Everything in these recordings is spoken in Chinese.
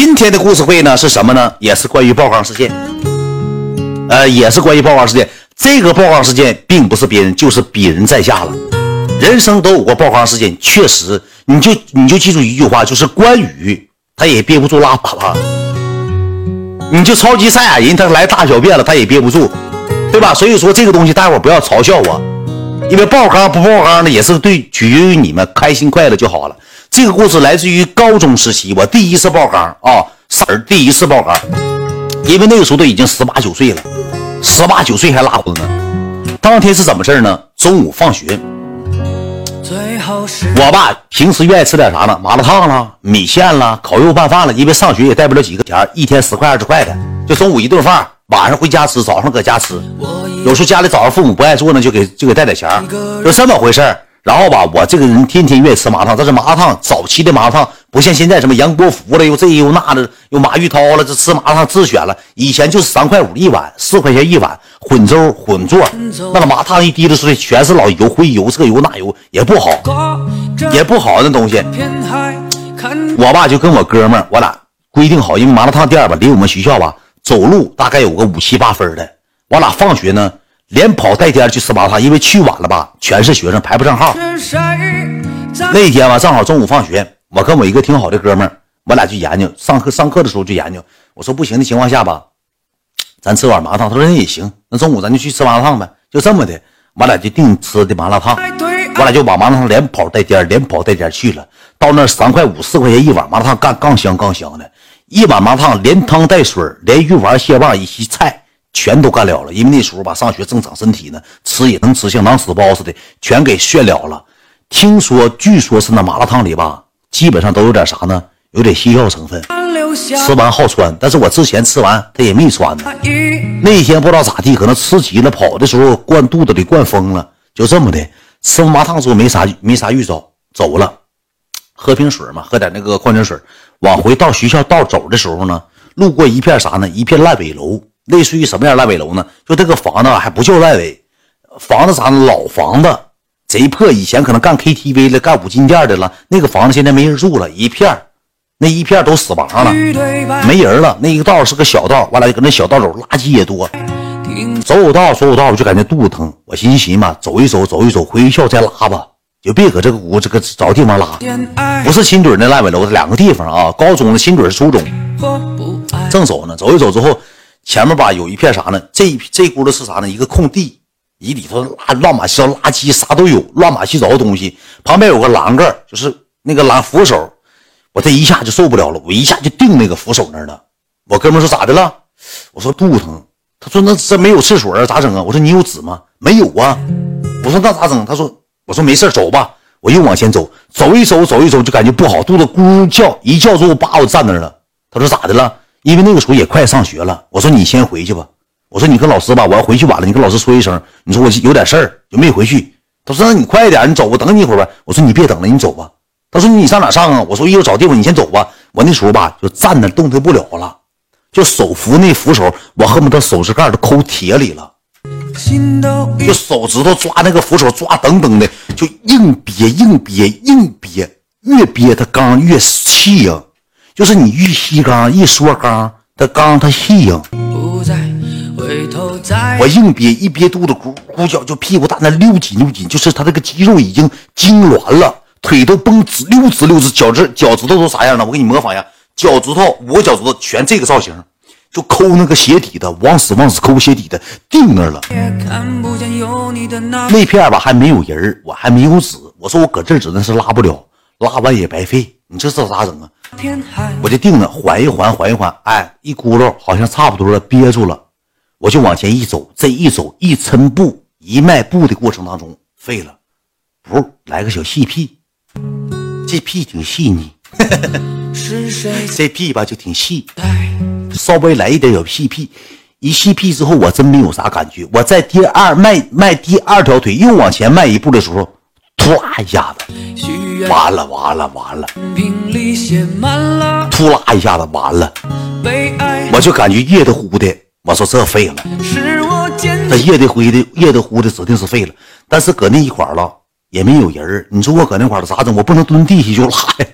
今天的故事会呢是什么呢？也是关于曝光事件，呃，也是关于曝光事件。这个曝光事件并不是别人，就是鄙人在下了。人生都有过曝光事件，确实，你就你就记住一句话，就是关羽他也憋不住拉粑粑，你就超级赛亚人他来大小便了，他也憋不住，对吧？所以说这个东西大伙不要嘲笑我，因为爆缸不爆缸的也是对，取决于你们开心快乐就好了。这个故事来自于高中时期，我第一次爆缸啊，三儿第一次爆缸，因为那个时候都已经十八九岁了。十八九岁还拉婚呢？当天是怎么事呢？中午放学，我爸平时愿意吃点啥呢？麻辣烫了、米线了、烤肉拌饭了。因为上学也带不了几个钱，一天十块二十块的，就中午一顿饭，晚上回家吃，早上搁家吃。有时候家里早上父母不爱做呢，就给就给带点钱，就这么回事然后吧，我这个人天天愿意吃麻辣烫，但是麻辣烫早期的麻辣烫。不像现在什么杨国福了，又这又那的，又马玉涛了，这吃麻辣烫自选了。以前就是三块五一碗，四块钱一碗，混粥混做，那个麻辣烫一滴的水全是老油，灰油这油那油也不好，也不好那东西。我爸就跟我哥们儿，我俩规定好，因为麻辣烫店吧离我们学校吧走路大概有个五七八分的，我俩放学呢连跑带颠去吃麻辣烫，因为去晚了吧全是学生排不上号。那天吧正好中午放学。我跟我一个挺好的哥们儿，我俩去研究上课。上课的时候就研究。我说不行的情况下吧，咱吃碗麻辣烫。他说那也行，那中午咱就去吃麻辣烫呗。就这么的，我俩就定吃的麻辣烫。我俩就把麻辣烫连跑带颠，连跑带颠去了。到那三块五、四块钱一碗麻辣烫，干杠香杠香的。一碗麻辣烫连汤带水，连鱼丸、蟹棒一些菜全都干了了。因为那时候吧，上学正长身体呢，吃也能吃像狼屎包似的，全给炫了了。听说，据说是那麻辣烫里吧。基本上都有点啥呢？有点西药成分，吃完好穿。但是我之前吃完他也没穿呢。那天不知道咋地，可能吃急了，跑的时候灌肚子里灌疯了，就这么的。吃完麻辣烫之后没啥没啥预兆，走了，喝瓶水嘛，喝点那个矿泉水。往回到学校道走的时候呢，路过一片啥呢？一片烂尾楼，类似于什么样烂尾楼呢？就这个房子还不叫烂尾，房子啥？老房子。贼破，以前可能干 KTV 的，干五金店的了。那个房子现在没人住了，一片那一片都死亡了，没人了。那一个道是个小道，完了搁那小道走，垃圾也多。走走道，走走道，我就感觉肚子疼。我寻思寻思嘛，走一走，走一走，回学校再拉吧，就别搁这个屋这个找地方拉。不是新墩那烂尾楼，两个地方啊。高中的新墩初中，正走呢，走一走之后，前面吧有一片啥呢？这这轱辘是啥呢？一个空地。你里头乱乱码七糟垃圾啥都有，乱码七糟的东西。旁边有个栏杆，就是那个栏扶手。我这一下就受不了了，我一下就定那个扶手那儿了。我哥们说咋的了？我说肚子疼。他说那这没有厕所啊，咋整啊？我说你有纸吗？没有啊。我说那咋整？他说我说没事走吧。我又往前走，走一走，走一走就感觉不好，肚子咕叫，一叫之后叭我站那儿了。他说咋的了？因为那个时候也快上学了。我说你先回去吧。我说你跟老师吧，我要回去晚了，你跟老师说一声。你说我有点事儿，就没回去。他说那你快点，你走，我等你一会儿吧。我说你别等了，你走吧。他说你上哪上啊？我说一会儿找地方，你先走吧。我那时候吧就站那动弹不了了，就手扶那扶手，我恨不得手指盖都抠铁里了，就手指头抓那个扶手抓等等的，就硬憋硬憋硬憋，越憋它刚越气呀。就是你越细钢一缩缸，它缸它细呀。我硬憋，一憋肚子咕咕脚，就屁股大那溜紧溜紧，就是他这个肌肉已经痉挛了，腿都绷直溜直溜直，脚趾脚趾头都啥样了？我给你模仿一下，脚趾头我脚趾头全这个造型，就抠那个鞋底的，往死往死抠鞋底的，定那了。那片吧还没有人我还没有纸，我说我搁这指那是拉不了，拉完也白费，你这这咋整啊？我就定了，缓一缓，缓一缓，哎，一咕噜好像差不多了，憋住了。我就往前一走，这一走一抻步一迈步的过程当中废了，噗来个小细屁，这屁挺细腻，这屁吧就挺细，稍微来一点小细屁，一细屁之后我真没有啥感觉。我在第二迈迈第二条腿又往前迈一步的时候，突啦一下子，完了完了完了，突啦一下子完了，我就感觉热的呼的。我说这废了，这夜的灰的夜的呼的指定是废了。但是搁那一块了，也没有人你说我搁那块儿咋整？我不能蹲地下就拉呀！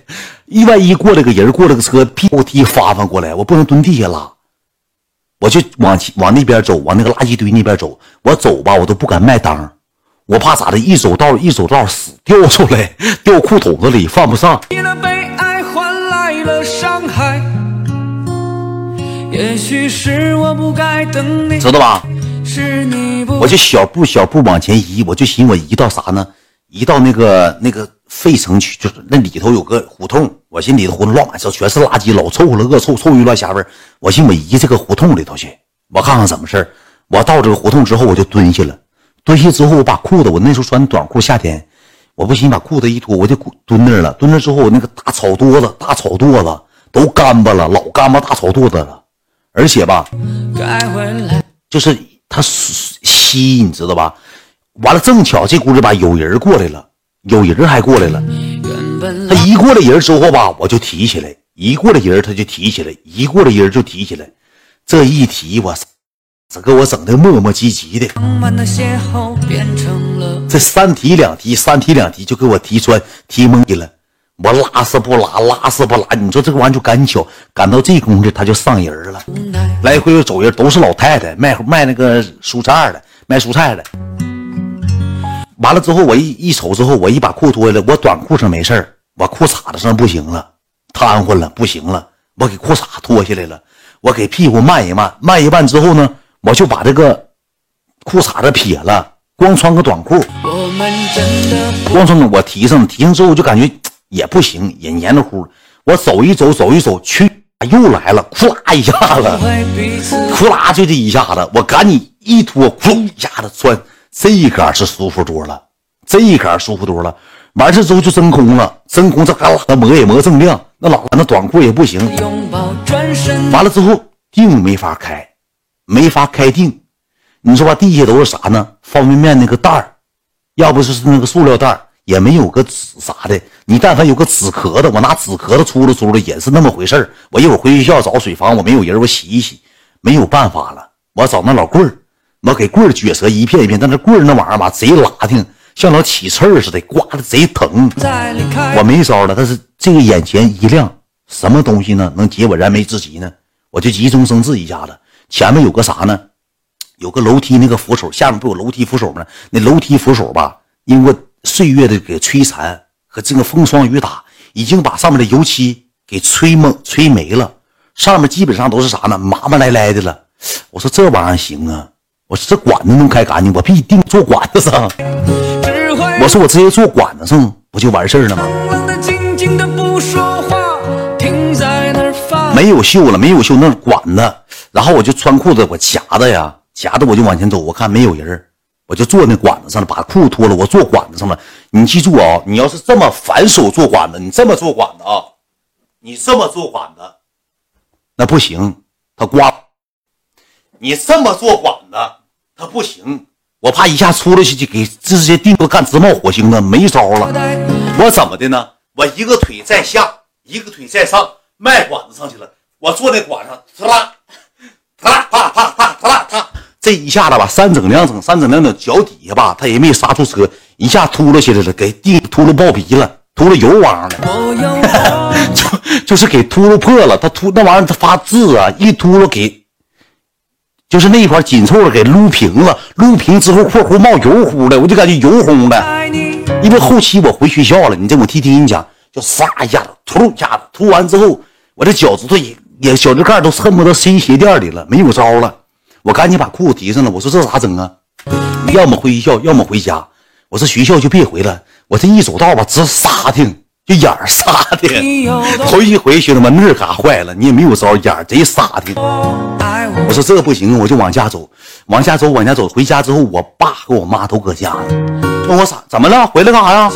一万一过来个人，过来个车，屁股踢发翻过来，我不能蹲地下拉，我就往往那边走，往那个垃圾堆那边走。我走吧，我都不敢迈裆，我怕咋的？一走道一走道死掉出来，掉裤筒子里犯不上。知道吧？我就小步小步往前移，我就寻我移到啥呢？移到那个那个费城区，就是那里头有个胡同，我心里头胡同乱满是全是垃圾，老臭了，恶臭，臭鱼乱虾味我寻我移这个胡同里头去，我看看怎么事我到这个胡同之后，我就蹲下了。蹲下之后，我把裤子，我那时候穿短裤，夏天，我不行，把裤子一脱，我就蹲那了。蹲那之后，我那个大草垛子，大草垛子都干巴了，老干巴大草垛子了。而且吧，就是它吸，你知道吧？完了，正巧这股子吧，有人过来了，有人还过来了。他一过来人之后吧，我就提起来；一过来人他就提起来；一过来人就提起来。这一提，我操，这给我整的磨磨唧唧的。这三提两提，三提两提，就给我提穿提懵了。我拉丝不拉，拉丝不拉，你说这个玩意就赶巧，赶到这功夫他就上人了。来回走人都是老太太，卖卖那个蔬菜的，卖蔬菜的。完了之后，我一一瞅之后，我一把裤脱下来，我短裤上没事我裤衩子上不行了，瘫痪了，不行了，我给裤衩脱下来了，我给屁股慢一慢，慢一慢之后呢，我就把这个裤衩子撇了，光穿个短裤，光穿个我提上，提上之后我就感觉也不行，也黏着乎，我走一走，走一走，去又来了，呼啦一下子，呼啦就这一下子，我赶紧一脱，呼一下子穿。这一杆是舒服多了，这一杆舒服多了。完事之后就真空了，真空这嘎啦磨也磨锃亮。那老那短裤也不行。完了之后腚没法开，没法开腚。你说吧，地下都是啥呢？方便面那个袋儿，要不就是那个塑料袋儿，也没有个纸啥的。你但凡有个纸壳子，我拿纸壳子出了出了也是那么回事我一会儿回学校找水房，我没有人，我洗一洗，没有办法了，我找那老棍儿。我给棍儿撅折一片一片，但那棍儿那玩意儿吧，贼拉挺，像老起刺儿似的，刮的贼疼。我没招了，但是这个眼前一亮，什么东西呢？能解我燃眉之急呢？我就急中生智一下子，前面有个啥呢？有个楼梯那个扶手，下面不有楼梯扶手吗？那楼梯扶手吧，因为岁月的给摧残和这个风霜雨打，已经把上面的油漆给吹蒙吹没了，上面基本上都是啥呢？麻麻赖赖的了。我说这玩意儿行啊。我说这管子能开干净，我必定做管子上。我说我直接做管子上不就完事儿了吗？没有锈了，没有锈，那管子。然后我就穿裤子，我夹着呀，夹着我就往前走。我看没有人，我就坐那管子上了，把裤脱了，我坐管子上了。你记住啊，你要是这么反手坐管子，你这么坐管子啊，你这么坐管子，那不行，他刮。你这么做管子，他不行，我怕一下出来就给这些地方干直冒火星子，没招了。我怎么的呢？我一个腿在下，一个腿在上，迈管子上去了。我坐那管上，呲啦，啪啦，啪啪啪，呲啦啪，这一下子吧，三整两整，三整两整，脚底下吧，他也没刹住车，一下秃噜起来了，给地秃噜爆皮了，秃噜油汪的，就就是给秃噜破了。他秃那玩意儿，他发字啊，一秃噜给。就是那一块紧凑的给撸平了，撸平之后（括弧冒油乎的），我就感觉油烘的。因为后期我回学校了，你这我听听你讲，就唰一下子，突一下子，突完之后，我这脚趾头也也小指盖都恨不得塞鞋垫里了，没有招了。我赶紧把裤子提上了，我说这咋整啊？要么回学校，要么回家。我说学校就别回了，我这一走道吧，直沙挺。就眼儿撒的，头一回兄弟们那嘎坏了，你也没有招，眼儿贼撒的。我说这不行，我就往家走，往家走，往家走。回家之后，我爸和我妈都搁家呢。问我咋怎么了？回来干啥呀？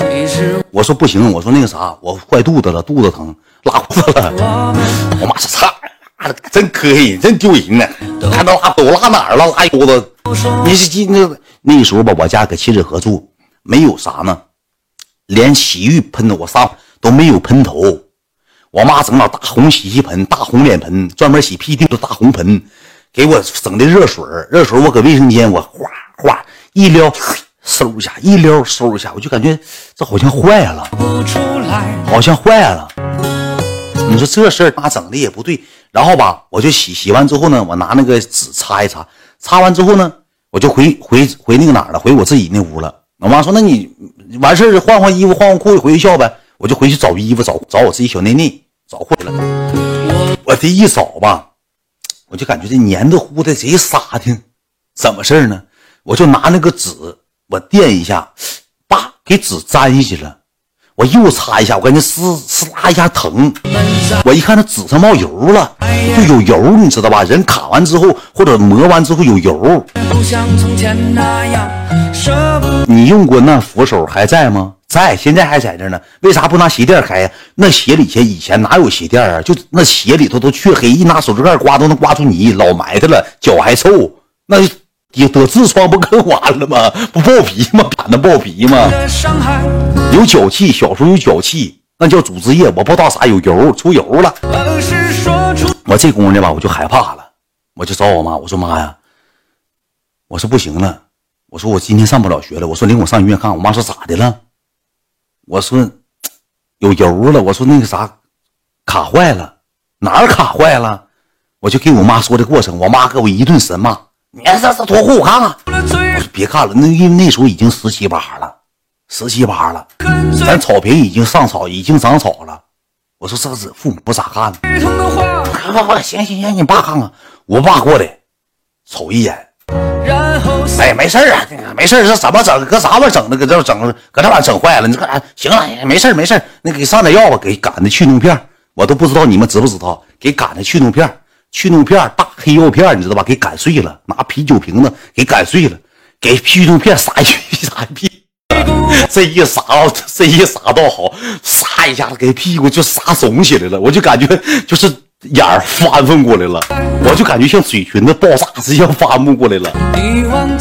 我说不行，我说那个啥，我坏肚子了，肚子疼，拉裤子了。我妈说操，真可以，真丢人呢。还能拉都拉哪儿了？拉裤子。你是那那时候吧，我家搁七里河住，没有啥呢。连洗浴喷的我上都没有喷头，我妈整老大红洗洗盆、大红脸盆，专门洗屁屁的大红盆，给我整的热水热水我搁卫生间我哗哗一撩，嗖一下一撩，嗖一下，我就感觉这好像坏了，好像坏了。你说这事儿妈整的也不对。然后吧，我就洗洗完之后呢，我拿那个纸擦一擦，擦完之后呢，我就回回回那个哪儿了，回我自己那屋了。我妈说：“那你完事儿换换衣服，换换裤子回学校呗。”我就回去找衣服，找找我自己小内内，找回来了。我这一找吧，我就感觉这黏的糊的贼沙的，怎么事儿呢？我就拿那个纸，我垫一下，叭，给纸粘下去了。我又擦一下，我感觉撕撕拉一下疼。我一看那纸上冒油了，就有油，你知道吧？人卡完之后或者磨完之后有油。你用过那扶手还在吗？在，现在还在这呢。为啥不拿鞋垫开呀？那鞋里前以前哪有鞋垫啊？就那鞋里头都黢黑，一拿手指盖刮都能刮出泥，老埋汰了，脚还臭。那就得得痔疮不更完了吗？不爆皮吗？板子爆皮吗？有脚气，小时候有脚气，那叫组织液，我不知道啥有油，出油了。我这功夫呢吧，我就害怕了，我就找我妈，我说妈呀，我说不行了，我说我今天上不了学了，我说领我上医院看。我妈说咋的了？我说有油了，我说那个啥卡坏了，哪儿卡坏了？我就给我妈说的过程，我妈给我一顿神骂，你这这脱裤我看看。我说别看了，那因为那时候已经十七八了，十七八了，咱草坪已经上草，已经长草了。我说这是父母不咋看呢。行行行，你爸看看，我爸过来瞅一眼。哎，没事啊，没事这怎么整？搁啥玩意整的？搁这整，搁这玩意整坏了。你看行了，没事没事那给上点药吧，给赶的去脓片。我都不知道你们知不知道，给赶的去脓片，去痛片大黑药片，你知道吧？给擀碎了，拿啤酒瓶子给擀碎了，给去痛片撒一撒一屁。这一撒，这一撒倒好，撒一下子给屁股就撒肿起来了，我就感觉就是。眼儿翻翻过来了，我就感觉像嘴唇子爆炸一样翻不过来了，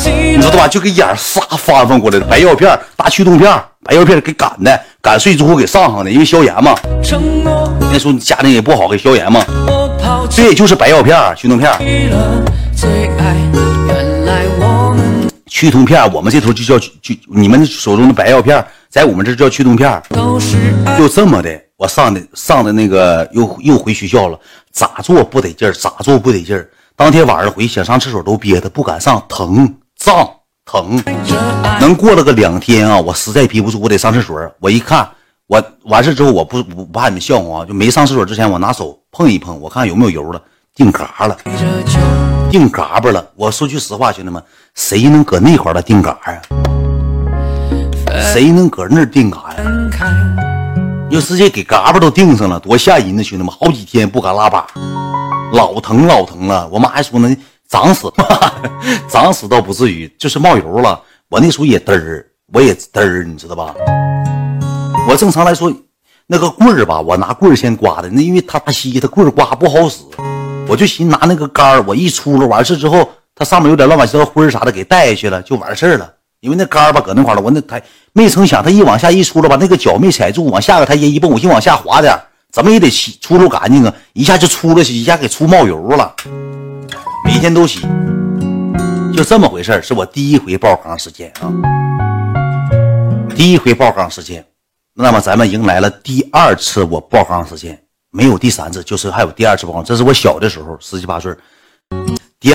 你知道吧？就给眼儿撒翻翻过来了。白药片、大去痛片，白药片给擀的，擀碎之后给上上的，因为消炎嘛。那时候家庭也不好，给消炎嘛。这也就是白药片、驱痛片。驱痛片，我们这头就叫就你们手中的白药片，在我们这叫驱痛片。就这么的。我上的上的那个又又回学校了，咋做不得劲儿，咋做不得劲儿。当天晚上回想上厕所都憋的不敢上，疼胀疼。能过了个两天啊，我实在憋不住，我得上厕所。我一看，我完事之后我不不怕你们笑话啊，就没上厕所之前，我拿手碰一碰，我看有没有油了，定嘎了，定嘎巴了。我说句实话，兄弟们，谁能搁那块儿了定嘎呀？谁能搁那儿定嘎呀？就直接给嘎巴都定上了，多吓人呢！兄弟们，好几天不敢拉粑，老疼老疼了。我妈还说呢，长死吧，长死倒不至于，就是冒油了。我那时候也嘚儿，我也嘚儿，你知道吧？我正常来说，那个棍儿吧，我拿棍儿先刮的，那因为它大稀，它棍儿刮不好使，我就寻拿那个杆儿，我一出了完事之后，它上面有点乱七八糟灰啥的，给带下去了，就完事儿了。因为那杆儿吧搁那块了，我那台没成想，他一往下一出溜吧，那个脚没踩住，往下个台阶一蹦，我就往下滑点怎么也得洗出溜干净啊！一下就出了去，一下给出冒油了。每天都洗，就这么回事是我第一回爆缸事件啊，第一回爆缸事件。那么咱们迎来了第二次我爆缸事件，没有第三次，就是还有第二次爆缸。这是我小的时候，十七八岁。第